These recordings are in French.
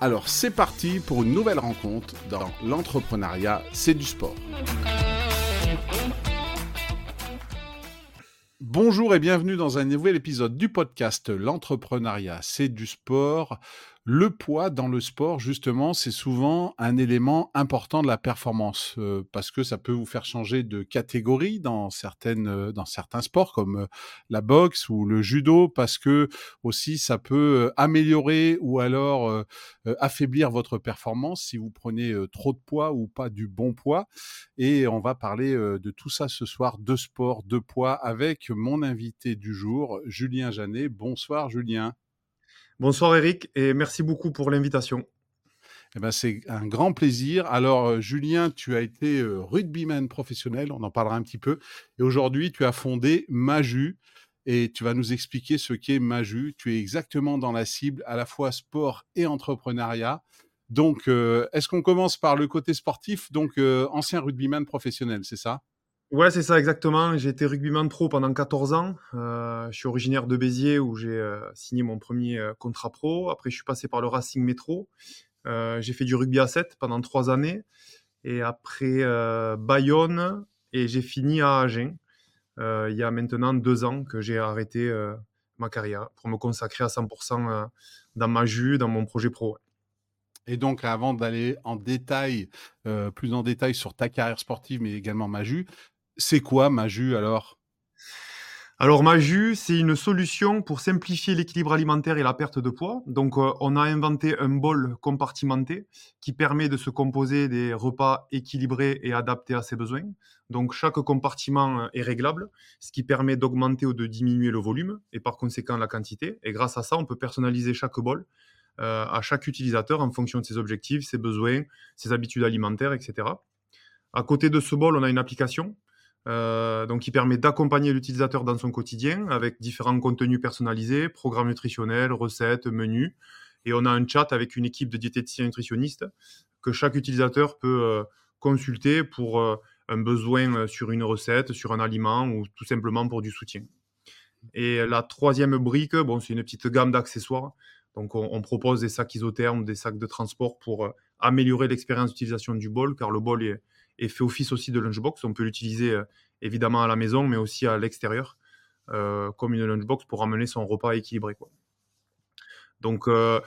Alors c'est parti pour une nouvelle rencontre dans l'entrepreneuriat, c'est du sport. Bonjour et bienvenue dans un nouvel épisode du podcast L'entrepreneuriat, c'est du sport. Le poids dans le sport, justement, c'est souvent un élément important de la performance euh, parce que ça peut vous faire changer de catégorie dans certaines, euh, dans certains sports comme euh, la boxe ou le judo, parce que aussi ça peut améliorer ou alors affaiblir votre performance si vous prenez trop de poids ou pas du bon poids. Et on va parler de tout ça ce soir, de sport, de poids, avec mon invité du jour, Julien Janet. Bonsoir, Julien. Bonsoir Eric et merci beaucoup pour l'invitation. Eh ben, c'est un grand plaisir. Alors, euh, Julien, tu as été euh, rugbyman professionnel, on en parlera un petit peu. Et aujourd'hui, tu as fondé Maju et tu vas nous expliquer ce qu'est Maju. Tu es exactement dans la cible à la fois sport et entrepreneuriat. Donc, euh, est-ce qu'on commence par le côté sportif? Donc, ancien rugbyman professionnel, c'est ça? Ouais, c'est ça exactement. J'ai été rugbyman pro pendant 14 ans. Euh, je suis originaire de Béziers où j'ai euh, signé mon premier euh, contrat pro. Après, je suis passé par le Racing Métro. j'ai fait du rugby à 7 pendant 3 années. Et après Bayonne et j'ai fini à Agen. il y a maintenant 2 ans que j'ai arrêté ma carrière pour me consacrer à 100% dans ma jus, dans mon projet pro. Et donc, avant d'aller en détail, plus en détail sur ta carrière sportive, mais également Maju, c'est quoi Maju alors? Alors Maju, c'est une solution pour simplifier l'équilibre alimentaire et la perte de poids. Donc euh, on a inventé un bol compartimenté qui permet de se composer des repas équilibrés et adaptés à ses besoins. Donc chaque compartiment euh, est réglable, ce qui permet d'augmenter ou de diminuer le volume et par conséquent la quantité. Et grâce à ça, on peut personnaliser chaque bol euh, à chaque utilisateur en fonction de ses objectifs, ses besoins, ses habitudes alimentaires, etc. À côté de ce bol, on a une application euh, donc qui permet d'accompagner l'utilisateur dans son quotidien avec différents contenus personnalisés, programmes nutritionnels, recettes, menus. Et on a un chat avec une équipe de diététiciens nutritionnistes que chaque utilisateur peut euh, consulter pour euh, un besoin sur une recette, sur un aliment ou tout simplement pour du soutien. Et la troisième brique, bon, c'est une petite gamme d'accessoires. Donc on, propose des sacs isothermes, des sacs de transport pour améliorer l'expérience d'utilisation du bol, car le bol est, fait office aussi de lunchbox. On peut l'utiliser euh, évidemment à la maison, mais aussi à l'extérieur, euh, comme une lunchbox pour amener son repas équilibré. Donc, euh,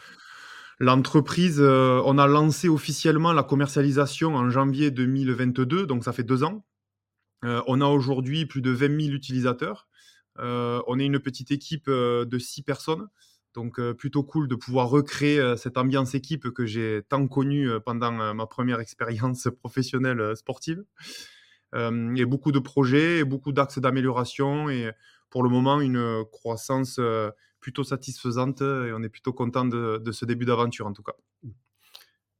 l'entreprise, on a lancé officiellement la commercialisation en janvier 2022, donc ça fait deux ans. on a aujourd'hui plus de 20 000 utilisateurs. on est une petite équipe de six personnes. Donc plutôt cool de pouvoir recréer cette ambiance équipe que j'ai tant connue pendant ma première expérience professionnelle sportive. et beaucoup de projets, beaucoup d'axes d'amélioration et pour le moment une croissance plutôt satisfaisante et on est plutôt content de, ce début d'aventure en tout cas.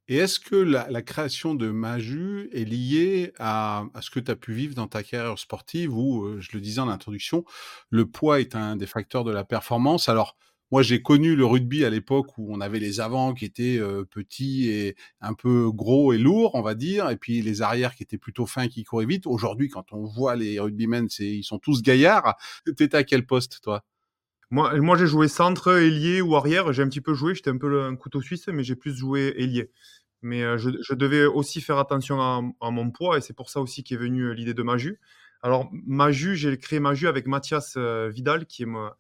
Et est-ce que la, création de Maju est liée à, à ce que tu as pu vivre dans ta carrière sportive où, je le disais en introduction, le poids est un des facteurs de la performance? Alors, moi, j'ai connu le rugby à l'époque où on avait les avants qui étaient petits et un peu gros et lourds, on va dire, et puis les arrières qui étaient plutôt fins, qui couraient vite. Aujourd'hui, quand on voit les rugbymen, ils sont tous gaillards. T'étais à quel poste, toi? Moi, moi j'ai joué centre, ailier ou arrière. J'ai un petit peu joué. J'étais un peu un couteau suisse, mais j'ai plus joué ailier. Mais je, je, devais aussi faire attention à, à mon poids, et c'est pour ça aussi qu'est venue l'idée de Maju. Alors, Maju, j'ai créé Maju avec Mathias Vidal, qui est moi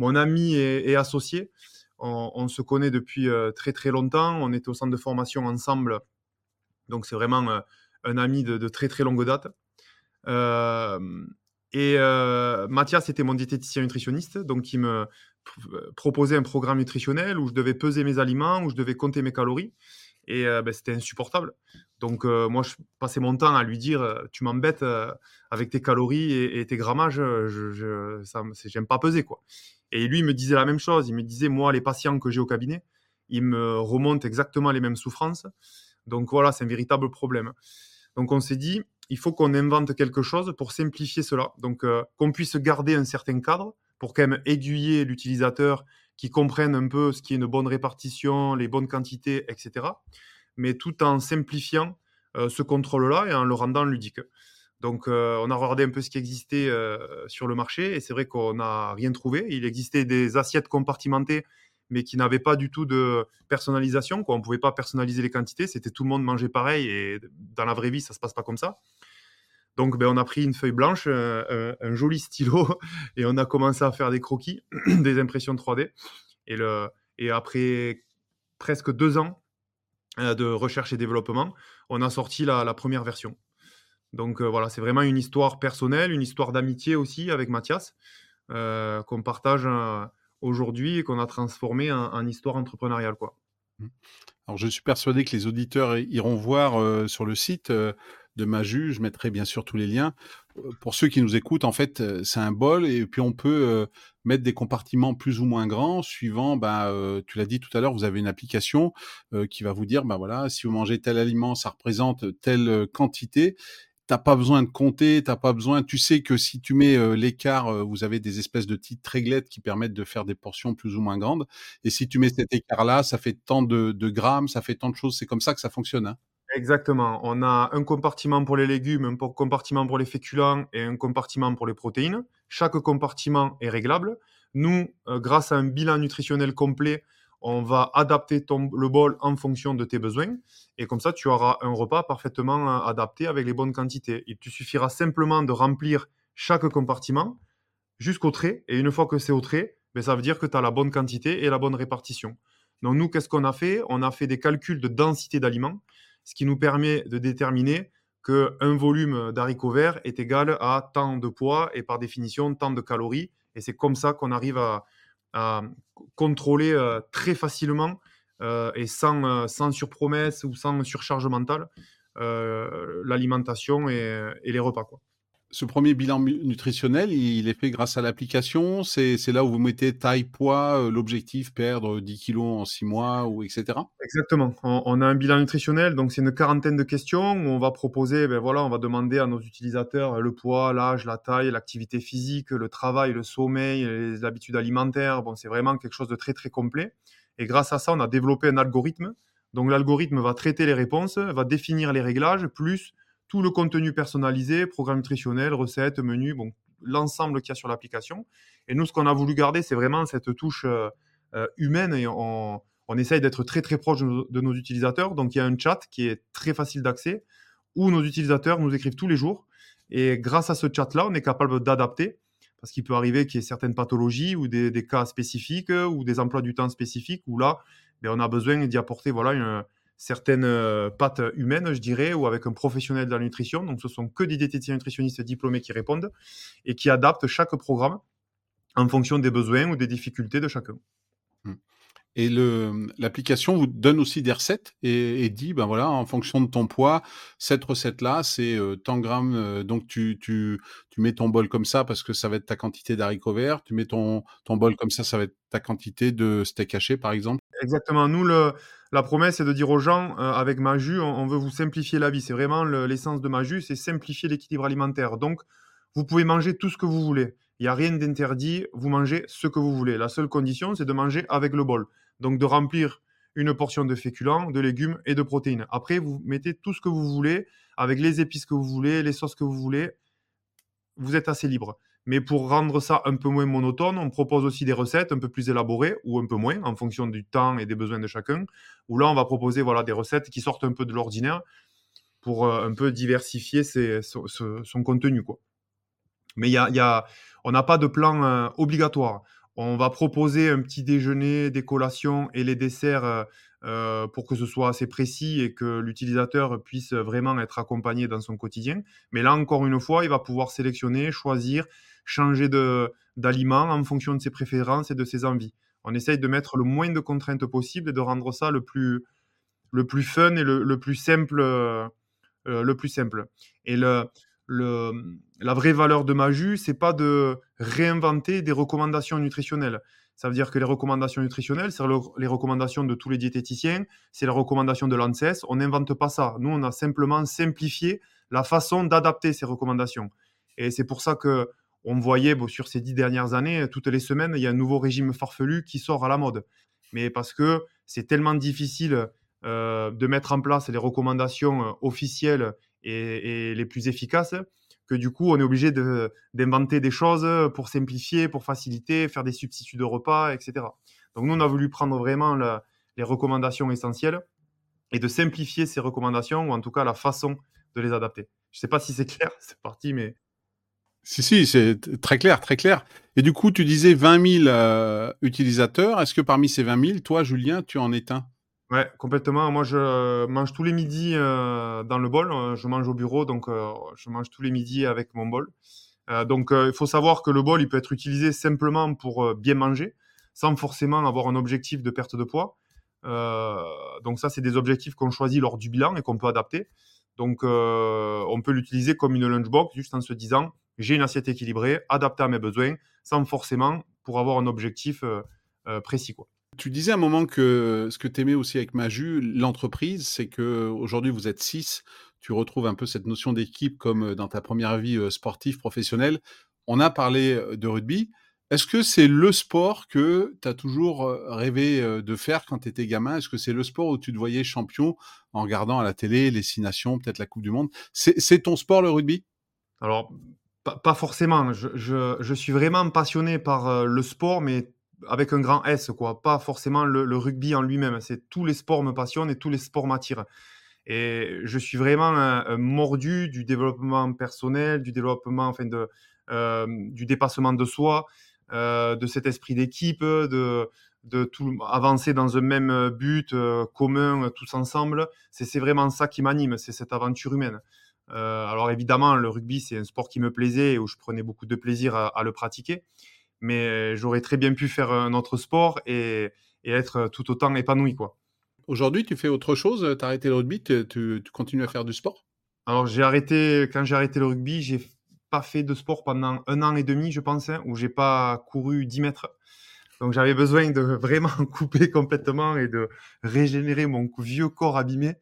mon ami et, associé. On, se connaît depuis euh, très très longtemps. On était au centre de formation ensemble Donc c'est vraiment un ami de, très très longue date. et Mathias était mon diététicien nutritionniste, donc il me proposait un programme nutritionnel où je devais peser mes aliments, où je devais compter mes calories. Et ben, c'était insupportable. Donc, moi, je passais mon temps à lui dire Tu m'embêtes avec tes calories et, tes grammages, je n'aime pas peser. quoi. Et lui, il me disait la même chose. Il me disait Moi, les patients que j'ai au cabinet, ils me remontent exactement les mêmes souffrances. Donc, voilà, c'est un véritable problème. Donc, on s'est dit Il faut qu'on invente quelque chose pour simplifier cela. Donc, qu'on puisse garder un certain cadre pour quand même aiguiller l'utilisateur qui comprenne un peu ce qui est une bonne répartition, les bonnes quantités, etc mais tout en simplifiant euh, ce contrôle-là et en le rendant ludique. Donc, euh, on a regardé un peu ce qui existait euh, sur le marché et c'est vrai qu'on n'a rien trouvé. Il existait des assiettes compartimentées, mais qui n'avaient pas du tout de personnalisation. On ne pouvait pas personnaliser les quantités. C'était tout le monde mangeait pareil et dans la vraie vie, ça ne se passe pas comme ça. Donc, ben, on a pris une feuille blanche, un, joli stylo et on a commencé à faire des croquis, des impressions 3D. Et, le, et après presque deux ans, euh, de recherche et développement, on a sorti la, première version. Donc euh, voilà, c'est vraiment une histoire personnelle, une histoire d'amitié aussi avec Mathias, euh, qu'on partage aujourd'hui et qu'on a transformé en, histoire entrepreneuriale. Quoi. Mmh. Alors je suis persuadé que les auditeurs iront voir sur le site de Maju. Je mettrai bien sûr tous les liens. Euh, pour ceux qui nous écoutent, en fait, euh, c'est un bol et puis on peut euh, mettre des compartiments plus ou moins grands suivant, bah, tu l'as dit tout à l'heure, vous avez une application qui va vous dire, bah voilà, si vous mangez tel aliment, ça représente telle quantité. T'as pas besoin de compter, t'as pas besoin. Tu sais que si tu mets l'écart, vous avez des espèces de petites réglettes qui permettent de faire des portions plus ou moins grandes. Et si tu mets cet écart-là, ça fait tant de, grammes, ça fait tant de choses. C'est comme ça que ça fonctionne. Hein. Exactement. On a un compartiment pour les légumes, un compartiment pour les féculents et un compartiment pour les protéines. Chaque compartiment est réglable. Nous, euh, grâce à un bilan nutritionnel complet, on va adapter le bol en fonction de tes besoins. Et comme ça, tu auras un repas parfaitement euh, adapté avec les bonnes quantités. Il te suffira simplement de remplir chaque compartiment jusqu'au trait. Et une fois que c'est au trait, ben, ça veut dire que tu as la bonne quantité et la bonne répartition. Donc nous, qu'est-ce qu'on a fait? On a fait des calculs de densité d'aliments ce qui nous permet de déterminer qu'un volume d'haricots verts est égal à tant de poids et par définition tant de calories. Et c'est comme ça qu'on arrive à, contrôler euh, très facilement euh, et sans, euh, sans surpromesse ou sans surcharge mentale l'alimentation et, et, les repas. Quoi ce premier bilan nutritionnel, il est fait grâce à l'application? C'est là où vous mettez taille, poids, euh, l'objectif perdre 10 kilos en 6 mois, ou etc. Exactement. On, a un bilan nutritionnel, donc c'est une quarantaine de questions où on va proposer, ben voilà, on va demander à nos utilisateurs le poids, l'âge, la taille, l'activité physique, le travail, le sommeil, les habitudes alimentaires. Bon, c'est vraiment quelque chose de très très complet. Et grâce à ça, on a développé un algorithme. Donc l'algorithme va traiter les réponses, va définir les réglages, plus tout le contenu personnalisé, programme nutritionnel, recettes, menus, bon, l'ensemble qu'il y a sur l'application. Et nous, ce qu'on a voulu garder, c'est vraiment cette touche euh, euh, humaine et on, essaye d'être très très proche de nos, utilisateurs. Donc il y a un chat qui est très facile d'accès où nos utilisateurs nous écrivent tous les jours. Et grâce à ce chat-là, on est capable d'adapter parce qu'il peut arriver qu'il y ait certaines pathologies ou des, cas spécifiques ou des emplois du temps spécifiques où là, ben, on a besoin d'y apporter voilà, une, certaines euh, pattes humaines, je dirais, ou avec un professionnel de la nutrition. Donc, ce sont que des diététiciens nutritionnistes diplômés qui répondent et qui adaptent chaque programme en fonction des besoins ou des difficultés de chacun. Mmh. Et l'application vous donne aussi des recettes et, dit, ben voilà, en fonction de ton poids, cette recette-là, c'est euh, tant de grammes. Euh, donc, tu, tu, tu, mets ton bol comme ça parce que ça va être ta quantité d'haricots verts. Tu mets ton, ton bol comme ça, ça va être ta quantité de steak haché, par exemple. Exactement. Nous, le, la promesse, c'est de dire aux gens, euh, avec Maju, on, on, veut vous simplifier la vie. C'est vraiment l'essence de Maju, c'est simplifier l'équilibre alimentaire. Donc, vous pouvez manger tout ce que vous voulez. Il n'y a rien d'interdit, vous mangez ce que vous voulez. La seule condition, c'est de manger avec le bol. Donc de remplir une portion de féculents, de légumes et de protéines. Après, vous mettez tout ce que vous voulez, avec les épices que vous voulez, les sauces que vous voulez. Vous êtes assez libre. Mais pour rendre ça un peu moins monotone, on propose aussi des recettes un peu plus élaborées ou un peu moins en fonction du temps et des besoins de chacun. Où là, on va proposer voilà, des recettes qui sortent un peu de l'ordinaire pour euh, un peu diversifier son, contenu. Mais y y a, on n'a pas de plan euh, obligatoire. on va proposer un petit déjeuner, des collations et les desserts euh, pour que ce soit assez précis et que l'utilisateur puisse vraiment être accompagné dans son quotidien. Mais là, encore une fois, il va pouvoir sélectionner, choisir, changer d'aliment en fonction de ses préférences et de ses envies. On essaye de mettre le moins de contraintes possible et de rendre ça le plus, le plus fun et le, plus simple. Euh, le plus simple. Et le, le, la vraie valeur de Maju, c'est pas de réinventer des recommandations nutritionnelles. Ça veut dire que les recommandations nutritionnelles, c'est les recommandations de tous les diététiciens, c'est les recommandations de l'ANSES. On n'invente pas ça. Nous, on a simplement simplifié la façon d'adapter ces recommandations. Et c'est pour ça que on voyait sur ces dix dernières années, toutes les semaines, il y a un nouveau régime farfelu qui sort à la mode. Mais parce que c'est tellement difficile euh, de mettre en place les recommandations euh, officielles et, les plus efficaces que du coup, on est obligé d'inventer des choses pour simplifier, pour faciliter, faire des substituts de repas, etc. Donc nous, on a voulu prendre vraiment les recommandations essentielles et de simplifier ces recommandations, ou en tout cas la façon de les adapter. Je ne sais pas si c'est clair, c'est parti, mais... Si, si, c'est très clair, très clair. Et du coup, tu disais 20 000 euh, utilisateurs. Est-ce que parmi ces 20 000, toi, Julien, tu en es un? Ouais, complètement. Moi, je mange tous les midis euh, dans le bol. Euh, je mange au bureau, donc je mange tous les midis avec mon bol. donc, il faut savoir que le bol, il peut être utilisé simplement pour bien manger, sans forcément avoir un objectif de perte de poids. donc, ça, c'est des objectifs qu'on choisit lors du bilan et qu'on peut adapter. Donc, on peut l'utiliser comme une lunchbox, juste en se disant, j'ai une assiette équilibrée, adaptée à mes besoins, sans forcément pour avoir un objectif précis, quoi. Tu disais à un moment que ce que tu aimais aussi avec Maju, l'entreprise, c'est que aujourd'hui vous êtes six. Tu retrouves un peu cette notion d'équipe comme euh, dans ta première vie euh, sportive, professionnelle. On a parlé euh, de rugby. Est-ce que c'est le sport que tu as toujours rêvé de faire quand tu étais gamin? Est-ce que c'est le sport où tu te voyais champion en regardant à la télé les six nations, peut-être la Coupe du Monde? C'est ton sport, le rugby? Alors, pas, forcément. Je, suis vraiment passionné par le sport, mais avec un grand S, quoi. Pas forcément le, rugby en lui-même. C'est tous les sports me passionnent et tous les sports m'attirent. Et je suis vraiment mordu du développement personnel, du développement, enfin de, du dépassement de soi, de cet esprit d'équipe, de, de tout avancer dans un même but euh, commun tous ensemble. C'est vraiment ça qui m'anime, c'est cette aventure humaine. alors évidemment, le rugby, c'est un sport qui me plaisait et où je prenais beaucoup de plaisir à le pratiquer mais j'aurais très bien pu faire un autre sport et, être tout autant épanoui. quoi. Aujourd'hui, tu fais autre chose? Tu as arrêté le rugby? Tu, tu, continues à faire du sport? Alors, j'ai arrêté, quand j'ai arrêté le rugby, j'ai pas fait de sport pendant un an et demi, je pense, hein, où j'ai pas couru 10 mètres. Donc, j'avais besoin de vraiment couper complètement et de régénérer mon vieux corps abîmé.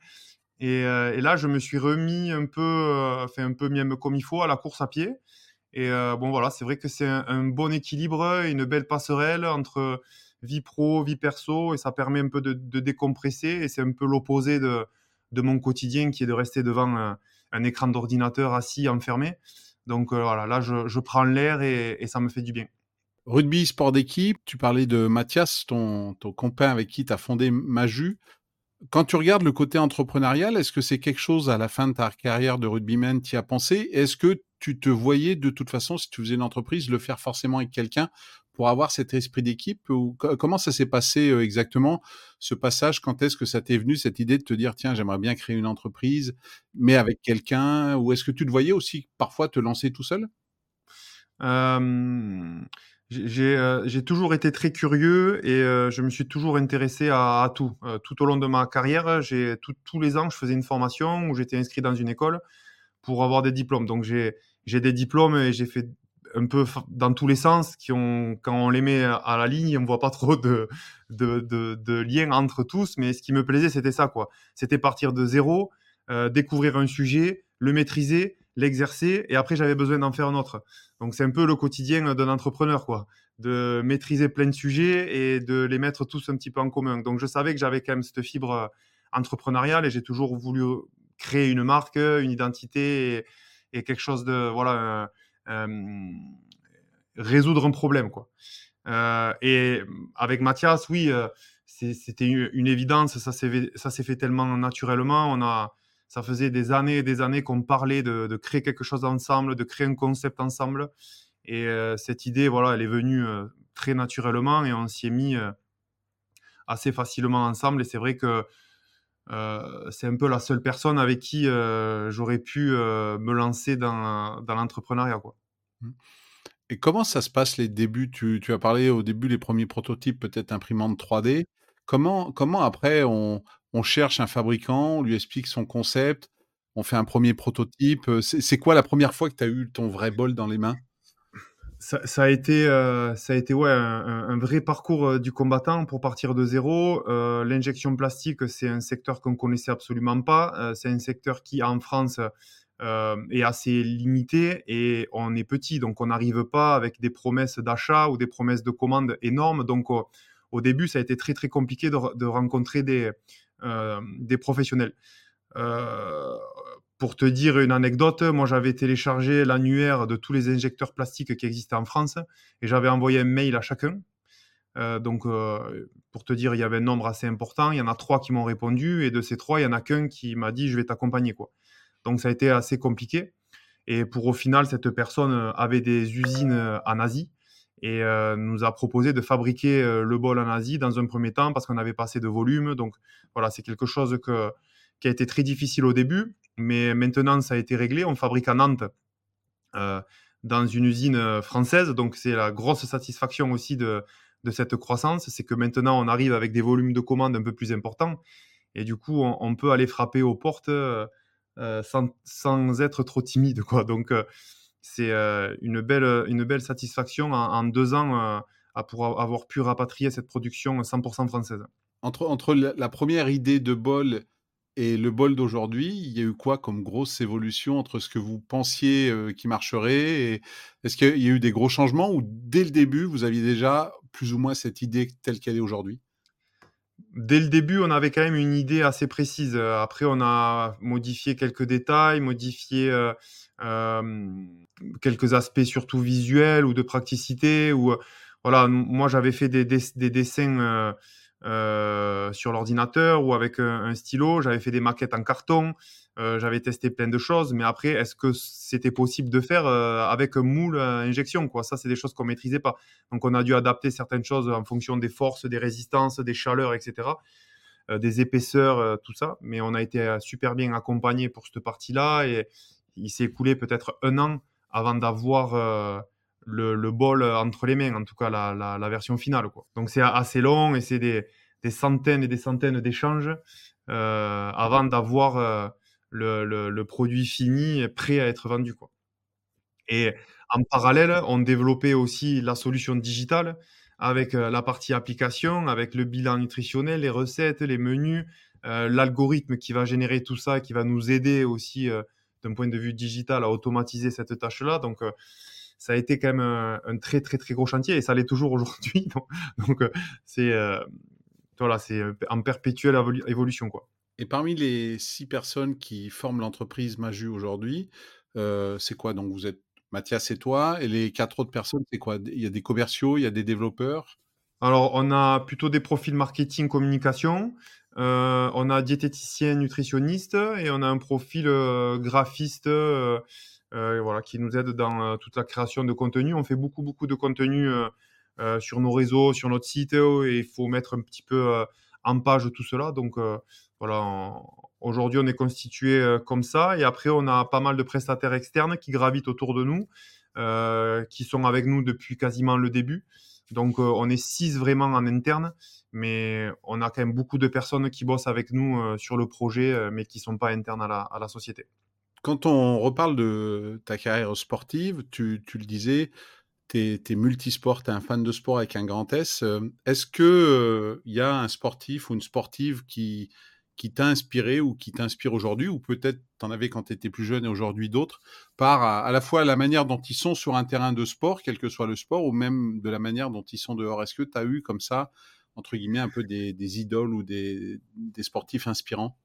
Et, et là, je me suis remis un peu, enfin, un peu même comme il faut à la course à pied. Et euh, bon, voilà, c'est vrai que c'est un, bon équilibre, une belle passerelle entre vie pro, vie perso, et ça permet un peu de, décompresser. Et c'est un peu l'opposé de, de, mon quotidien qui est de rester devant un, écran d'ordinateur assis, enfermé. Donc euh, voilà, là, je, prends l'air et, ça me fait du bien. Rugby, sport d'équipe, tu parlais de Mathias, ton, ton avec qui tu as fondé Maju. Quand tu regardes le côté entrepreneurial, est-ce que c'est quelque chose à la fin de ta carrière de rugbyman tu as pensé? Est-ce que tu te voyais de toute façon, si tu faisais une entreprise, le faire forcément avec quelqu'un pour avoir cet esprit d'équipe ou Comment ça s'est passé euh, exactement, ce passage? Quand est-ce que ça t'est venu, cette idée de te dire, tiens, j'aimerais bien créer une entreprise, mais avec quelqu'un? Ou est-ce que tu te voyais aussi parfois te lancer tout seul? J'ai toujours été très curieux et je me suis toujours intéressé à, tout. tout au long de ma carrière, j'ai tous les ans, je faisais une formation où j'étais inscrit dans une école pour avoir des diplômes. Donc j'ai des diplômes et j'ai fait un peu dans tous les sens qui ont quand on les met à la ligne on voit pas trop de de, de, lien entre tous mais ce qui me plaisait c'était ça quoi c'était partir de zéro découvrir un sujet le maîtriser l'exercer et après j'avais besoin d'en faire un autre. Donc c'est un peu le quotidien d'un entrepreneur quoi, de maîtriser plein de sujets et de les mettre tous un petit peu en commun. Donc je savais que j'avais quand même cette fibre euh, entrepreneuriale et j'ai toujours voulu créer une marque, une identité et, quelque chose de voilà euh, résoudre un problème quoi. Euh, et avec Mathias, oui, c'était une, évidence, ça s'est fait tellement naturellement. On a ça faisait des années et des années qu'on parlait de, créer quelque chose ensemble, de créer un concept ensemble. Et euh, cette idée, voilà, elle est venue euh, très naturellement et on s'y est mis assez facilement ensemble. Et c'est vrai que c'est un peu la seule personne avec qui j'aurais pu me lancer dans, l'entrepreneuriat. Mmh. Et comment ça se passe les débuts? Tu, as parlé au début les premiers prototypes, peut-être imprimante 3D. Comment, comment après on, on, cherche un fabricant, on lui explique son concept, on fait un premier prototype? C'est quoi la première fois que tu as eu ton vrai bol dans les mains? Ça, a été, euh, ça a été ouais, un, vrai parcours euh, du combattant pour partir de zéro. Euh, l'injection plastique, c'est un secteur qu'on connaissait absolument pas. c'est un secteur qui, en France, est assez limité et on est petit, donc on n'arrive pas avec des promesses d'achat ou des promesses de commande énormes. Donc au début, ça a été très très compliqué de, rencontrer des professionnels. Pour te dire une anecdote, moi j'avais téléchargé l'annuaire de tous les injecteurs plastiques qui existaient en France et j'avais envoyé un mail à chacun. Euh, donc, euh, pour te dire, il y avait un nombre assez important. Il y en a trois qui m'ont répondu et de ces trois, il y en a qu'un qui m'a dit je vais t'accompagner. quoi. Donc, ça a été assez compliqué. Et pour au final, cette personne avait des usines en Asie et euh, nous a proposé de fabriquer le bol en Asie dans un premier temps parce qu'on avait passé de volume. Donc, voilà, c'est quelque chose qui a été très difficile au début. Mais maintenant, ça a été réglé. On fabrique à Nantes euh, dans une usine euh, française. Donc, c'est la grosse satisfaction aussi de, cette croissance. C'est que maintenant, on arrive avec des volumes de commandes un peu plus importants. Et du coup, on, peut aller frapper aux portes euh, sans, être trop timide. Donc, c'est une, belle, une belle satisfaction en, deux ans à pour avoir pu rapatrier cette production 100% française. Entre, entre la première idée de bol et le bol d'aujourd'hui, il y a eu quoi comme grosse évolution entre ce que vous pensiez qui marcherait Est-ce qu'il y a eu des gros changements ou dès le début, vous aviez déjà plus ou moins cette idée telle qu'elle est aujourd'hui? Dès le début, on avait quand même une idée assez précise. Après, on a modifié quelques détails, modifié quelques aspects surtout visuels ou de praticité. Ou, voilà, moi, j'avais fait des dessins euh, sur l'ordinateur ou avec un, stylo. J'avais fait des maquettes en carton. Euh, j'avais testé plein de choses. Mais après, est-ce que c'était possible de faire euh, avec un moule injection quoi? Ça, c'est des choses qu'on maîtrisait pas. Donc, on a dû adapter certaines choses en fonction des forces, des résistances, des chaleurs, etc. des épaisseurs, tout ça. Mais on a été super bien accompagné pour cette partie-là. Et il s'est écoulé peut-être un an avant d'avoir le, bol entre les mains, en tout cas la, version finale. Donc c'est assez long et c'est des, centaines et des centaines d'échanges euh, avant d'avoir euh, le, produit fini prêt à être vendu. Et en parallèle, on développait aussi la solution digitale avec euh, la partie application, avec le bilan nutritionnel, les recettes, les menus, l'algorithme qui va générer tout ça, qui va nous aider aussi d'un point de vue digital à automatiser cette tâche-là. Donc, ça a été quand même un, très très très gros chantier et ça l'est toujours aujourd'hui. Donc, euh, c'est euh, voilà, c'est euh, en perpétuelle évolution quoi. Et parmi les six personnes qui forment l'entreprise Maju aujourd'hui, c'est quoi? Donc vous êtes Mathias et toi, et les quatre autres personnes, c'est quoi? Il y a des commerciaux, il y a des développeurs? Alors, on a plutôt des profils marketing, communication. on a diététicien, nutritionniste, et on a un profil graphiste, euh, voilà, qui nous aide dans euh, toute la création de contenu. On fait beaucoup, beaucoup de contenu euh, sur nos réseaux, sur notre site, et il faut mettre un petit peu en page tout cela. Donc voilà, aujourd'hui on est constitué comme ça, et après on a pas mal de prestataires externes qui gravitent autour de nous, qui sont avec nous depuis quasiment le début. Donc on est six vraiment en interne, mais on a quand même beaucoup de personnes qui bossent avec nous sur le projet, mais qui ne sont pas internes à la société quand on reparle de ta carrière sportive, tu, le disais, tu es, multisport, tu es un fan de sport avec un grand S. Est-ce qu'il il y a un sportif ou une sportive qui, qui t'a inspiré ou qui t'inspire aujourd'hui, ou peut-être tu en avais quand tu étais plus jeune et aujourd'hui d'autres, par à, la fois la manière dont ils sont sur un terrain de sport, quel que soit le sport, ou même de la manière dont ils sont dehors? Est-ce que tu as eu comme ça, entre guillemets, un peu des, idoles ou des sportifs inspirants?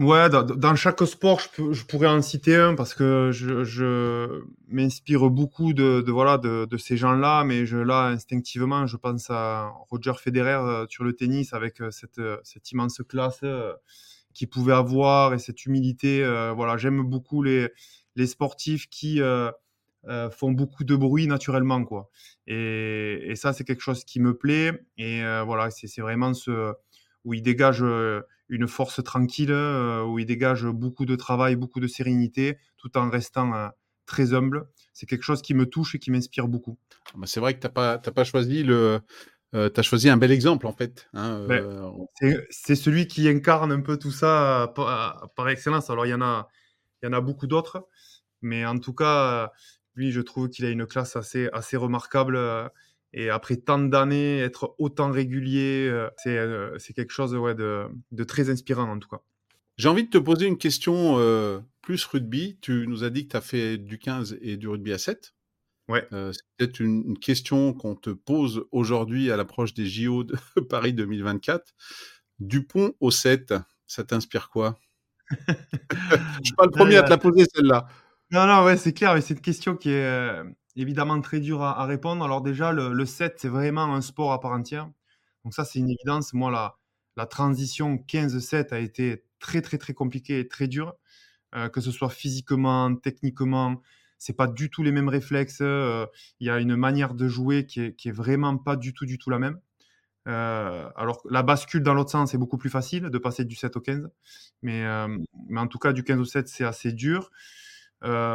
Ouais, dans, chaque sport, je, pourrais en citer un parce que je, m'inspire beaucoup de, voilà de, ces gens-là, mais là instinctivement, je pense à Roger Federer euh, sur le tennis avec euh, cette, euh, cette immense classe qu'il pouvait avoir et cette humilité. voilà, j'aime beaucoup les, sportifs qui font beaucoup de bruit naturellement, quoi. Et, et ça, c'est quelque chose qui me plaît. Et voilà, c'est vraiment ce où il dégage une force tranquille, où il dégage beaucoup de travail, beaucoup de sérénité, tout en restant très humble. C'est quelque chose qui me touche et qui m'inspire beaucoup. Ah bah, c'est vrai que tu n'as pas, pas choisi le, euh, tu as choisi un bel exemple en fait. Hein, ben, euh, c'est celui qui incarne un peu tout ça par, excellence. Alors il y en a, il y en a beaucoup d'autres, mais en tout cas, lui, je trouve qu'il a une classe assez, assez remarquable. Euh, et après tant d'années, être autant régulier, c'est quelque chose ouais, de, de, très inspirant en tout cas. J'ai envie de te poser une question plus rugby. Tu nous as dit que tu as fait du 15 et du rugby à 7. Ouais. c'est peut-être une, question qu'on te pose aujourd'hui à l'approche des JO de Paris 2024. Dupont au 7, ça t'inspire quoi? Je suis pas le premier à te la poser celle-là. Non, non, ouais, c'est clair, mais c'est une question qui est évidemment très dure à, répondre. Alors déjà, le, 7, c'est vraiment un sport à part entière. Donc ça, c'est une évidence. Moi, la, transition 15-7 a été très, très, très compliquée et très dure, que ce soit physiquement, techniquement c'est pas du tout les mêmes réflexes. Euh, il y a une manière de jouer qui est, vraiment pas du tout, du tout la même. Euh, alors, la bascule dans l'autre sens, c'est beaucoup plus facile de passer du 7 au 15. Mais, euh, mais en tout cas, du 15 au 7, c'est assez dur.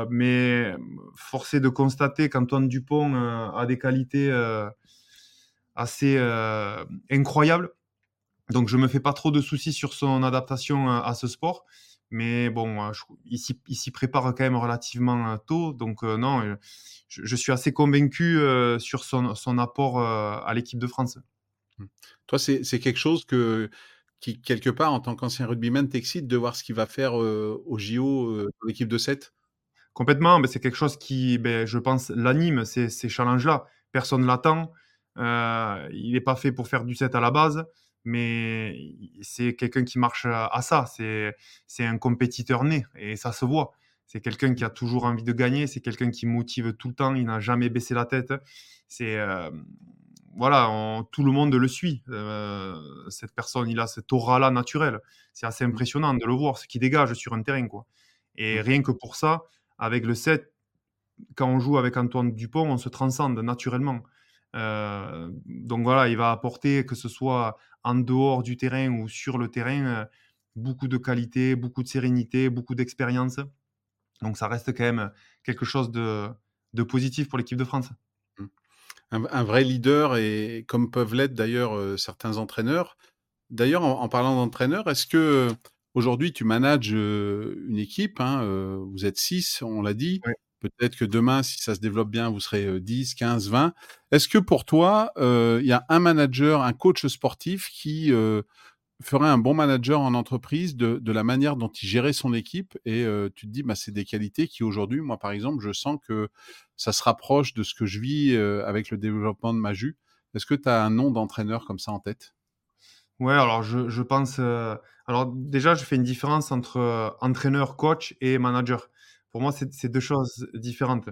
Mais forcé de constater qu'Antoine Dupont a des qualités assez incroyables. Donc, je me fais pas trop de soucis sur son adaptation à ce sport. Mais bon, euh, il s'y prépare quand même relativement euh, tôt. Donc euh, non, je, suis assez convaincu sur son, son apport à l'équipe de France. Mmh. Toi, c'est quelque chose que, qui, quelque part, en tant qu'ancien rugbyman, t'excite de voir ce qu'il va faire au JO pour l'équipe de 7 Complètement, mais c'est quelque chose qui, ben, je pense, l'anime, ces, ces challenges-là. Personne ne l'attend. il n'est pas fait pour faire du 7 à la base mais c'est quelqu'un qui marche à ça. C'est un compétiteur né et ça se voit. C'est quelqu'un qui a toujours envie de gagner. C'est quelqu'un qui motive tout le temps. Il n'a jamais baissé la tête. C'est euh, voilà, tout le monde le suit. Euh, cette personne, il a cette aura-là naturelle. C'est assez mmh. impressionnant de le voir, ce qui dégage sur un terrain, quoi. Et mmh. rien que pour ça, avec le 7, quand on joue avec Antoine Dupont, on se transcende naturellement. Euh, donc voilà, il va apporter, que ce soit en dehors du terrain ou sur le terrain, euh, beaucoup de qualité, beaucoup de sérénité, beaucoup d'expérience. Donc ça reste quand même quelque chose de, positif pour l'équipe de France. Mmh. Un, vrai leader, et comme peuvent l'être d'ailleurs euh, certains entraîneurs. D'ailleurs, en, parlant d'entraîneur, est-ce que aujourd'hui tu manages une équipe hein, Vous êtes six, on l'a dit. Peut-être que demain, si ça se développe bien, vous serez 10, 15, 20. Est-ce que pour toi, il y a un manager, un coach sportif qui ferait un bon manager en entreprise de, la manière dont il gérait son équipe et tu te dis, bah, c'est des qualités qui aujourd'hui, moi par exemple, je sens que ça se rapproche de ce que je vis avec le développement de Maju. Est-ce que tu as un nom d'entraîneur comme ça en tête? Ouais, alors je, pense. alors déjà, je fais une différence entre entraîneur, coach et manager. Pour moi, c'est deux choses différentes.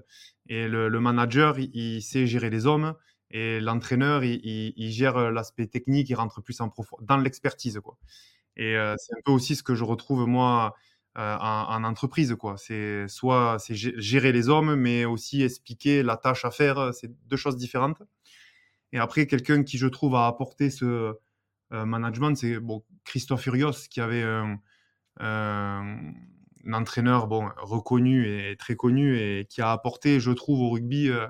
Et le, manager, il, sait gérer les hommes, et l'entraîneur, il, gère l'aspect technique, il rentre plus en profondeur, dans l'expertise, quoi. Et euh, c'est un peu aussi ce que je retrouve, moi, euh, en, entreprise, quoi. C'est soit c'est gérer les hommes, mais aussi expliquer la tâche à faire, c'est deux choses différentes. Et après, quelqu'un qui, je trouve, a apporté ce euh, management, c'est bon, Christophe Urios, qui avait un un entraîneur bon, reconnu et très connu et qui a apporté, je trouve, au rugby euh,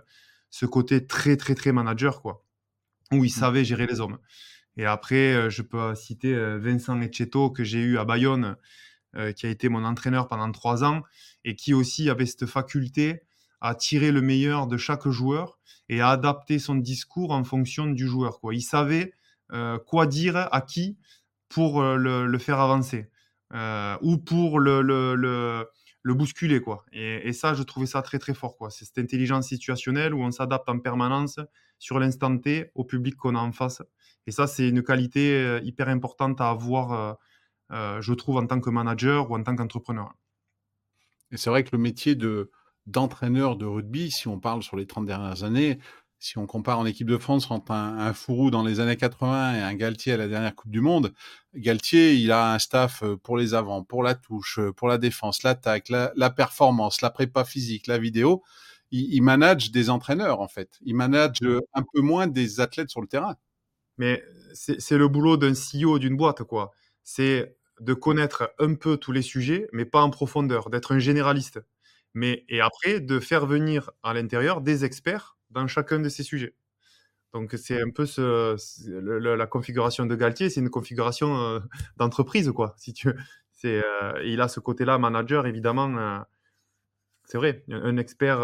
ce côté très, très, très manager, quoi, où il mmh. savait gérer les hommes. Et après, euh, je peux citer euh, Vincent Etcheto, que j'ai eu à Bayonne, qui a été mon entraîneur pendant trois ans, et qui aussi avait cette faculté à tirer le meilleur de chaque joueur et à adapter son discours en fonction du joueur. Quoi. Il savait quoi dire à qui pour le faire avancer. Euh, ou pour le, le, le, bousculer. Quoi. Et, ça, je trouvais ça très très fort. Quoi. C'est cette intelligence situationnelle où on s'adapte en permanence sur l'instant T au public qu'on a en face. Et ça, c'est une qualité euh, hyper importante à avoir, euh, je trouve, en tant que manager ou en tant qu'entrepreneur. Et c'est vrai que le métier de d'entraîneur de rugby, si on parle sur les 30 dernières années, si on compare en équipe de France entre un, un, Fourou dans les années 80 et un Galtier à la dernière Coupe du Monde, Galtier, il a un staff euh, pour les avants, pour la touche, euh, pour la défense, l'attaque, la, performance, la prépa physique, la vidéo. il, manage des entraîneurs, en fait. Il manage un peu moins des athlètes sur le terrain. Mais c'est le boulot d'un CEO d'une boîte, quoi. C'est de connaître un peu tous les sujets, mais pas en profondeur, d'être un généraliste. Mais, et après, de faire venir à l'intérieur des experts dans chacun de ces sujets. Donc, c'est un peu ce, la configuration de Galtier, c'est une configuration euh, d'entreprise, quoi, si tu C'est, euh, il a ce côté-là, manager, évidemment. Euh, c'est vrai, un expert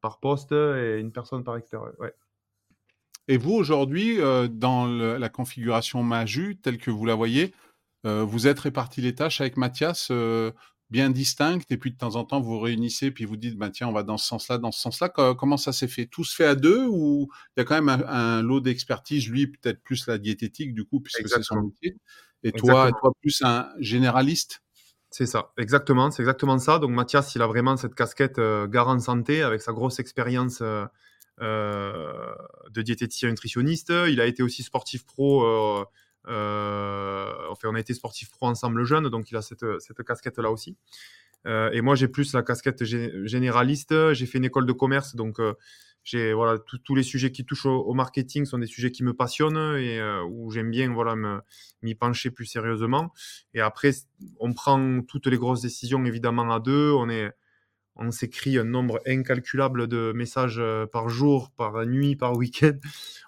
par poste et une personne par expert. Ouais. Et vous, aujourd'hui, dans la configuration Maju, telle que vous la voyez, vous êtes réparti les tâches avec Mathias bien distinctes et puis de temps en temps vous vous réunissez puis vous dites bah, tiens on va dans ce sens-là dans ce sens-là. Comment ça s'est fait? Tout se fait à deux ou il y a quand même un, lot d'expertise? Lui peut-être plus la diététique du coup puisque c'est son métier. Et toi toi plus un généraliste? C'est ça, exactement, c'est exactement ça. Donc Mathias, il a vraiment cette casquette euh, garant santé avec sa grosse expérience euh, euh, de diététicien nutritionniste. Il a été aussi sportif pro enfin, on a été sportif pro ensemble jeune, donc il a cette, cette casquette-là aussi. Euh, et moi, j'ai plus la casquette généraliste. J'ai fait une école de commerce, donc euh, voilà tous les sujets qui touchent au, marketing sont des sujets qui me passionnent et où j'aime bien voilà m'y pencher plus sérieusement. Et après, on prend toutes les grosses décisions évidemment à deux. On est on s'écrit un nombre incalculable de messages par jour, par nuit, par week-end.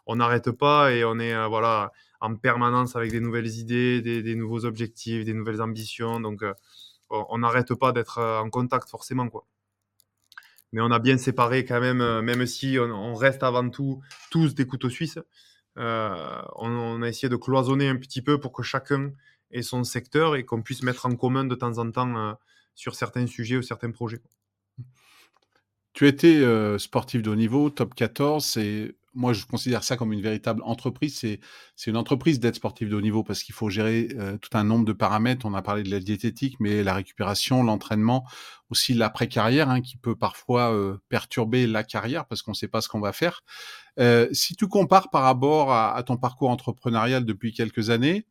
On n'arrête pas et on est voilà en permanence avec des nouvelles idées, des, nouveaux objectifs, des nouvelles ambitions. Donc, euh, on n'arrête pas d'être euh, en contact forcément. Quoi. Mais on a bien séparé quand même, euh, même si on, reste avant tout tous des couteaux suisses. on, a essayé de cloisonner un petit peu pour que chacun ait son secteur et qu'on puisse mettre en commun de temps en temps sur certains sujets ou certains projets. Tu étais sportif de haut niveau, top 14, et moi, je considère ça comme une véritable entreprise. C'est, une entreprise d'aide sportive de haut niveau parce qu'il faut gérer euh, tout un nombre de paramètres. On a parlé de la diététique, mais la récupération, l'entraînement, aussi l'après-carrière, hein, qui peut parfois euh, perturber la carrière parce qu'on ne sait pas ce qu'on va faire. Euh, si tu compares par rapport à, ton parcours entrepreneurial depuis quelques années,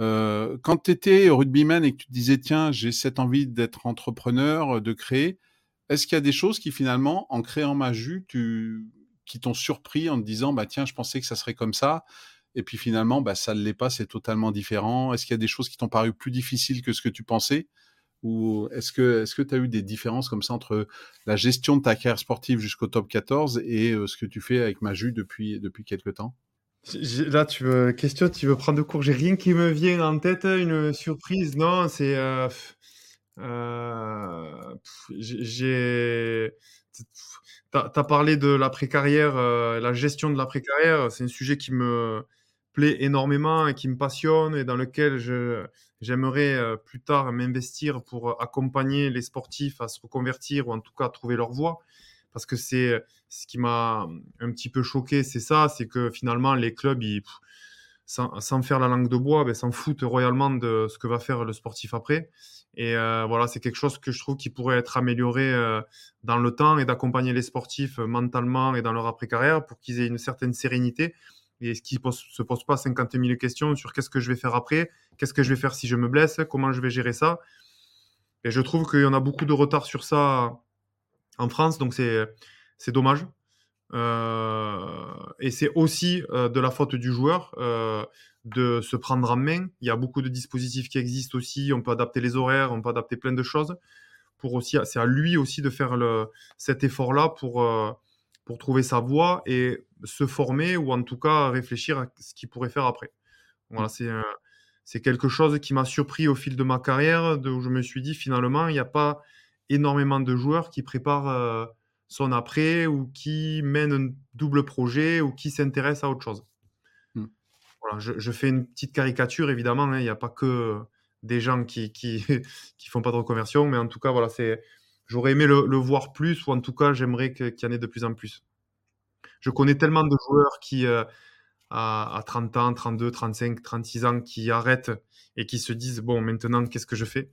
quand tu étais rugbyman et que tu te disais, tiens, j'ai cette envie d'être entrepreneur, de créer, est-ce qu'il y a des choses qui finalement, en créant Maju, tu qui t'ont surpris en te disant bah tiens je pensais que ça serait comme ça et puis finalement bah ça ne l'est pas c'est totalement différent est-ce qu'il y a des choses qui t'ont paru plus difficiles que ce que tu pensais? Ou est-ce que est-ce que tu as eu des différences comme ça entre la gestion de ta carrière sportive jusqu'au top 14 et euh, ce que tu fais avec Maju depuis depuis quelques temps? Là, tu veux question, tu veux prendre de cours? J'ai rien qui me vient en tête, une surprise. Non, c'est euh, euh, j'ai tu as, parlé de l'après-carrière, euh, la gestion de l'après-carrière. C'est un sujet qui me plaît énormément et qui me passionne et dans lequel j'aimerais euh, plus tard m'investir pour accompagner les sportifs à se reconvertir ou en tout cas à trouver leur voie. Parce que c'est ce qui m'a un petit peu choqué, c'est ça, c'est que finalement les clubs, sans, faire la langue de bois, ben, s'en foutent royalement de ce que va faire le sportif après. Et euh, voilà, c'est quelque chose que je trouve qui pourrait être amélioré euh, dans le temps et d'accompagner les sportifs euh, mentalement et dans leur après-carrière pour qu'ils aient une certaine sérénité et ce qui ne se pose pas 50 000 questions sur qu'est-ce que je vais faire après, qu'est-ce que je vais faire si je me blesse, comment je vais gérer ça. Et je trouve qu'il y en a beaucoup de retard sur ça en France, donc c'est dommage. Et c'est aussi de la faute du joueur de se prendre en main. Il y a beaucoup de dispositifs qui existent aussi. On peut adapter les horaires, on peut adapter plein de choses. Pour aussi, c'est à lui aussi de faire cet effort-là pour, euh, pour trouver sa voie et se former ou en tout cas réfléchir à ce qu'il pourrait faire après. Voilà, c'est, c'est quelque chose qui m'a surpris au fil de ma carrière, où je me suis dit finalement, il n'y a pas énormément de joueurs qui préparent euh, son après ou qui mènent un double projet ou qui s'intéressent à autre chose je, fais une petite caricature, évidemment. Hein, il n'y a pas que des gens qui, qui, font pas de reconversion, mais en tout cas, voilà, c'est. J'aurais aimé le, voir plus, ou en tout cas, j'aimerais qu'il y en ait de plus en plus. Je connais tellement de joueurs qui, euh, à, 30 ans, 32, 35, 36 ans, qui arrêtent et qui se disent bon, maintenant, qu'est-ce que je fais?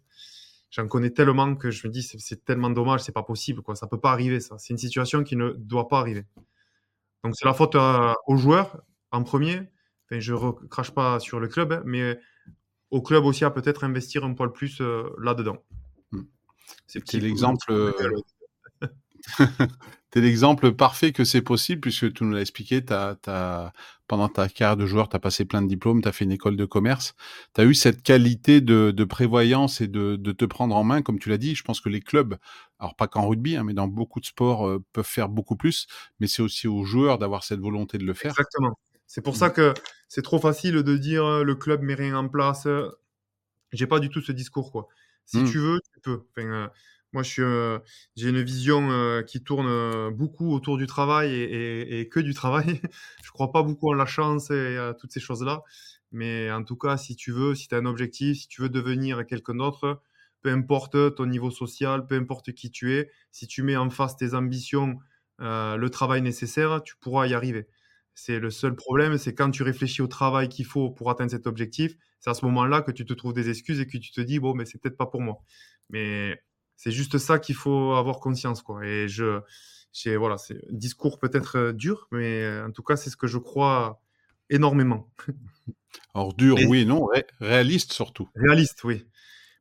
J'en connais tellement que je me dis c'est tellement dommage, c'est pas possible, quoi. Ça peut pas arriver, ça. C'est une situation qui ne doit pas arriver. Donc c'est la faute euh, aux joueurs en premier, Enfin, je ne crache pas sur le club, hein, mais au club aussi à peut-être investir un poil plus euh, là-dedans. Hmm. C'est l'exemple. Euh, Tu es l'exemple parfait que c'est possible puisque tu nous l'as expliqué, tu as pendant ta carrière de joueur, tu as passé plein de diplômes, tu as fait une école de commerce. Tu as eu cette qualité de de prévoyance et de de te prendre en main, comme tu l'as dit. Je pense que les clubs, alors pas qu'en rugby, hein, mais dans beaucoup de sports, heu, peuvent faire beaucoup plus, mais c'est aussi aux joueurs d'avoir cette volonté de le faire. Exactement. C'est pour ça mmh. que c'est trop facile de dire, heu: «Le club met rien en place», heu, j'ai pas du tout ce discours, quoi. Si mmh. tu veux, tu peux. Enfin, moi, heu, j'ai une vision, heu, qui tourne, heu, beaucoup autour du travail et que du travail. Je crois pas beaucoup en la chance et à toutes ces choses-là. Mais en tout cas, si tu veux, si tu as un objectif, si tu veux devenir quelqu'un d'autre, peu importe ton niveau social, peu importe qui tu es, si tu mets en face tes ambitions, le travail nécessaire, tu pourras y arriver. C'est le seul problème, c'est quand tu réfléchis au travail qu'il faut pour atteindre cet objectif, c'est à ce moment-là que tu te trouves des excuses et que tu te dis: «Bon, mais c'est peut-être pas pour moi». Mais c'est juste ça qu'il faut avoir conscience, quoi et je voilà, c'est un discours peut-être, heu, dur, mais en tout cas, c'est ce que je crois énormément. Alors dur, oui non, réaliste surtout. Réaliste, oui.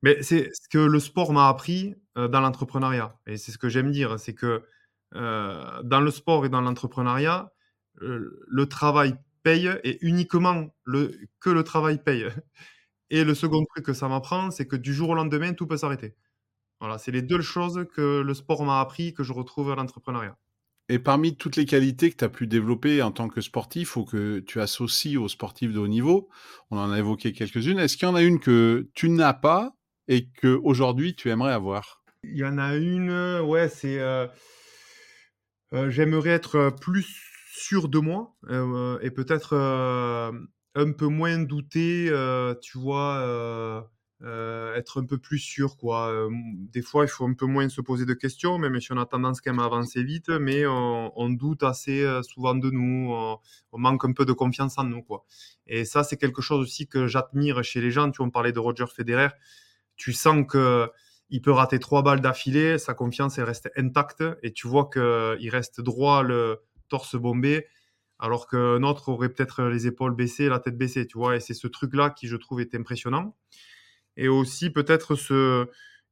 Mais c'est ce que le sport m'a appris, heu, dans l'entrepreneuriat et c'est ce que j'aime dire, c'est que, dans le sport et dans l'entrepreneuriat, le travail paye et uniquement le que le travail paye. Et le second truc que ça m'apprend, c'est que du jour au lendemain, tout peut s'arrêter. Voilà, c'est les deux choses que le sport m'a appris, que je retrouve à l'entrepreneuriat. Et parmi toutes les qualités que tu as pu développer en tant que sportif ou que tu associes aux sportifs de haut niveau, on en a évoqué quelques-unes, est-ce qu'il y en a une que tu n'as pas et qu'aujourd'hui tu aimerais avoir? Il y en a une, ouais, c'est, euh, euh, j'aimerais être, plus sûr de moi, euh, et peut-être, un peu moins douter, tu vois, euh, être un peu plus sûr, quoi. Euh, des fois, il faut un peu moins se poser de questions, même si on a tendance quand même à avancer vite, mais on, doute assez euh, souvent de nous, on, manque un peu de confiance en nous, quoi. Et ça, c'est quelque chose aussi que j'admire chez les gens. Tu vois, on parlait de Roger Federer. Tu sens que il peut rater trois balles d'affilée, sa confiance elle reste intacte, et tu vois qu'il reste droit, le torse bombé, alors qu'un autre aurait peut-être les épaules baissées, la tête baissée, tu vois. Et c'est ce truc-là qui, je trouve, est impressionnant et aussi peut-être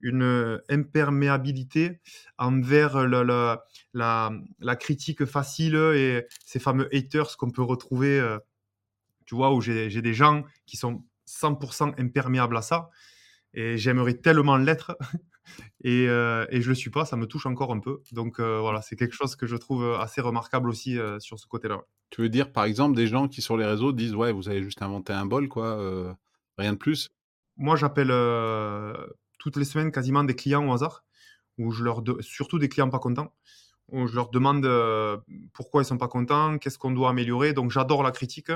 une imperméabilité envers la, critique facile et ces fameux haters qu'on peut retrouver, euh, tu vois, où j'ai des gens qui sont 100% imperméables à ça. Et j'aimerais tellement l'être. et, euh, et, je le suis pas, ça me touche encore un peu. Donc euh, voilà, c'est quelque chose que je trouve assez remarquable aussi sur ce côté-là. Tu veux dire, par exemple, des gens qui sur les réseaux disent Ouais, vous avez juste inventé un bol, quoi, rien de plus? Moi, j'appelle euh, toutes les semaines quasiment des clients au hasard, où je leur surtout des clients pas contents, où je leur demande euh, pourquoi ils sont pas contents, qu'est-ce qu'on doit améliorer. Donc, j'adore la critique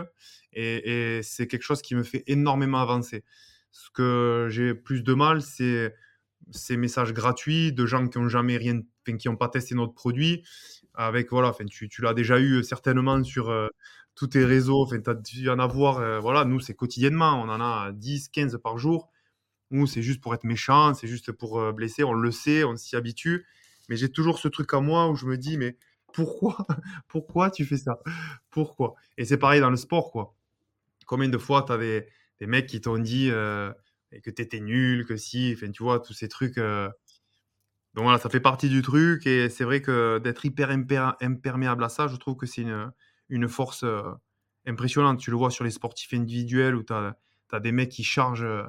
et, c'est quelque chose qui me fait énormément avancer. Ce que j'ai plus de mal, c'est ces messages gratuits de gens qui n'ont jamais rien, qui n'ont pas testé notre produit. Avec voilà, tu, tu l'as déjà eu certainement sur euh, tous tes réseaux, enfin, tu as dû en avoir, euh, voilà, nous, c'est quotidiennement, on en a 10, 15 par jour. Nous, c'est juste pour être méchant, c'est juste pour euh, blesser, on le sait, on s'y habitue. Mais j'ai toujours ce truc à moi où je me dis, mais pourquoi Pourquoi tu fais ça? Pourquoi? Et c'est pareil dans le sport, quoi. Combien de fois tu as des, mecs qui t'ont dit euh, que tu étais nul, que si, enfin, tu vois, tous ces trucs. Donc voilà, ça fait partie du truc et c'est vrai que d'être hyper imperméable à ça, je trouve que c'est une, une force euh, impressionnante. Tu le vois sur les sportifs individuels où tu as, des mecs qui chargent euh,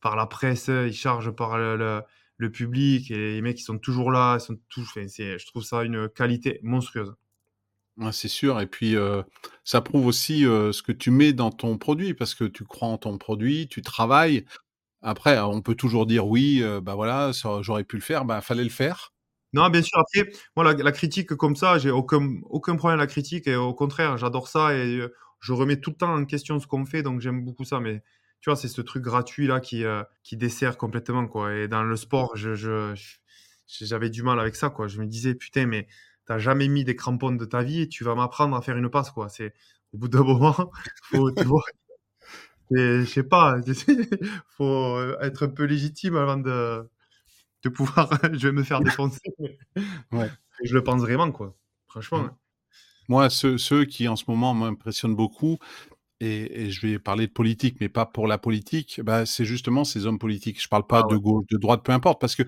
par la presse, ils chargent par le, public et les mecs qui sont toujours là, sont tous, je trouve ça une qualité monstrueuse. c'est sûr, et puis euh, ça prouve aussi ce que tu mets dans ton produit, parce que tu crois en ton produit, tu travailles. Après, on peut toujours dire oui, bah voilà, j'aurais pu le faire, bah fallait le faire. Non, bien sûr. Après, moi, la, critique comme ça, j'ai aucun, aucun problème à la critique. Et au contraire, j'adore ça et euh, je remets tout le temps en question ce qu'on fait. Donc, j'aime beaucoup ça. Mais tu vois, c'est ce truc gratuit là qui, euh, qui dessert complètement. Quoi. Et dans le sport, j'avais du mal avec ça. Quoi. Je me disais, putain, mais t'as jamais mis des crampons de ta vie et tu vas m'apprendre à faire une passe. Quoi. C'est, au bout d'un moment, faut, tu vois, je sais pas, faut être un peu légitime avant de de pouvoir, je vais me faire défoncer. ouais. Je le pense vraiment, quoi. Franchement. Mmh. Moi, ceux, ceux, qui en ce moment m'impressionnent beaucoup, et, je vais parler de politique, mais pas pour la politique, bah, c'est justement ces hommes politiques. Je parle pas ah de gauche, de droite, peu importe, parce que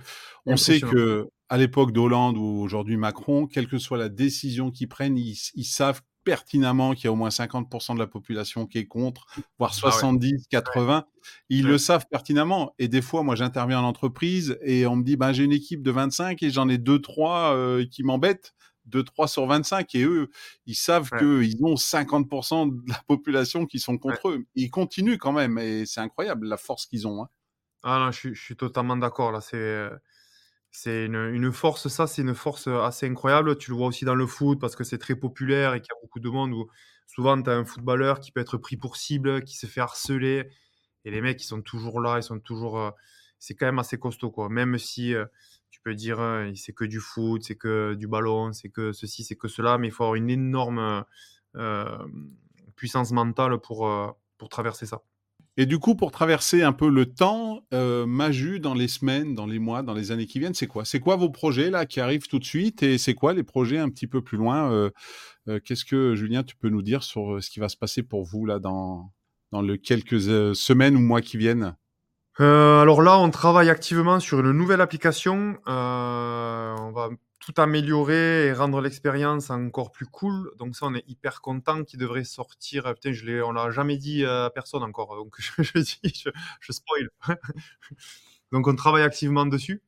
on sait que à l'époque d'Hollande ou aujourd'hui Macron, quelle que soit la décision qu'ils prennent, ils, savent pertinemment qu'il y a au moins 50% de la population qui est contre, voire 70, 80. Ils le savent pertinemment. Et des fois, moi, j'interviens en entreprise et on me dit, ben, j'ai une équipe de 25 et j'en ai deux, trois euh, qui m'embêtent. 2, 3 sur 25 et eux, ils savent qu'ils ont 50% de la population qui sont contre eux. Ils continuent quand même et c'est incroyable la force qu'ils ont. Hein. Ah non, je, suis totalement d'accord là. C'est euh, c'est une, force, ça, c'est une force assez incroyable. Tu le vois aussi dans le foot parce que c'est très populaire et qu'il y a beaucoup de monde où souvent tu as un footballeur qui peut être pris pour cible, qui se fait harceler et les mecs, ils sont toujours là, ils sont toujours. Euh, c'est quand même assez costaud quoi. Même si tu peux dire c'est que du foot, c'est que du ballon, c'est que ceci, c'est que cela, mais il faut avoir une énorme puissance mentale pour, pour traverser ça. Et du coup, pour traverser un peu le temps, Maju, dans les semaines, dans les mois, dans les années qui viennent, c'est quoi? C'est quoi vos projets là qui arrivent tout de suite? Et c'est quoi les projets un petit peu plus loin? Qu'est-ce que, Julien, tu peux nous dire sur ce qui va se passer pour vous là dans, dans les quelques semaines ou mois qui viennent? Euh, alors là, on travaille activement sur une nouvelle application. Euh, on va tout améliorer et rendre l'expérience encore plus cool. Donc ça, on est hyper content qu'il devrait sortir. Putain, je l'ai, on l'a jamais dit à personne encore. Donc je, dis, je, spoil. donc on travaille activement dessus.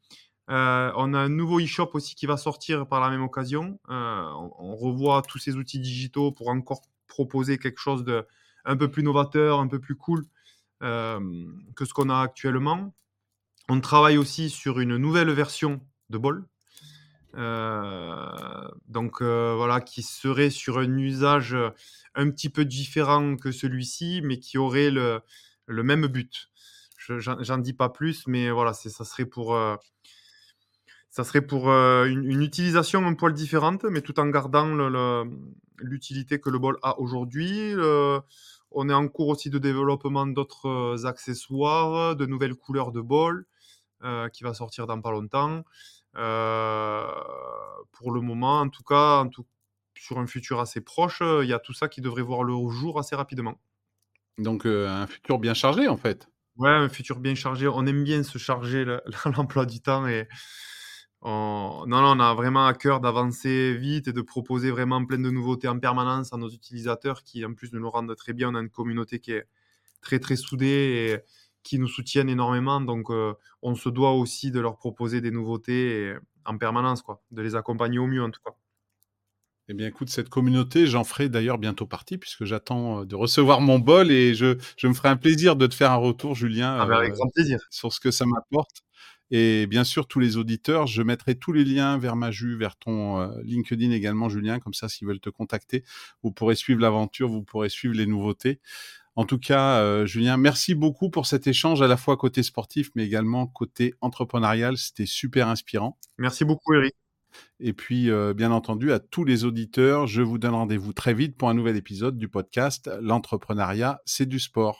Euh, on a un nouveau e-shop aussi qui va sortir par la même occasion. on, on, revoit tous ces outils digitaux pour encore proposer quelque chose de un peu plus novateur, un peu plus cool que ce qu'on a actuellement. On travaille aussi sur une nouvelle version de Ball. Donc voilà, qui serait sur un usage un petit peu différent que celui-ci, mais qui aurait le, même but. J'en dis pas plus, mais voilà, ça serait pour, ça serait pour une, utilisation un poil différente, mais tout en gardant l'utilité que le bol a aujourd'hui. On est en cours aussi de développement d'autres euh, accessoires, de nouvelles couleurs de bol euh, qui va sortir dans pas longtemps. Euh, pour le moment, en tout cas, sur un futur assez proche, il y a tout ça qui devrait voir le jour assez rapidement. Donc un futur bien chargé en fait. Ouais, un futur bien chargé. On aime bien se charger l'emploi du temps et non, non, on a vraiment à cœur d'avancer vite et de proposer vraiment plein de nouveautés en permanence à nos utilisateurs qui, en plus de nous rendre très bien, on a une communauté qui est très, très soudée qui nous soutiennent énormément. Donc, euh, on se doit aussi de leur proposer des nouveautés en permanence, quoi, de les accompagner au mieux en tout cas. Eh bien, écoute, cette communauté, j'en ferai d'ailleurs bientôt partie puisque j'attends euh, de recevoir mon bol et je, je, me ferai un plaisir de te faire un retour, Julien, ah ben, avec grand plaisir. sur ce que ça m'apporte. Et bien sûr, tous les auditeurs, je mettrai tous les liens vers Maju, vers ton euh, LinkedIn également, Julien. Comme ça, s'ils veulent te contacter, vous pourrez suivre l'aventure, vous pourrez suivre les nouveautés. En tout cas, euh, Julien, merci beaucoup pour cet échange à la fois côté sportif, mais également côté entrepreneurial. C'était super inspirant. Merci beaucoup, Eric. Et puis, euh, bien entendu, à tous les auditeurs, je vous donne rendez-vous très vite pour un nouvel épisode du podcast L'entrepreneuriat, c'est du sport.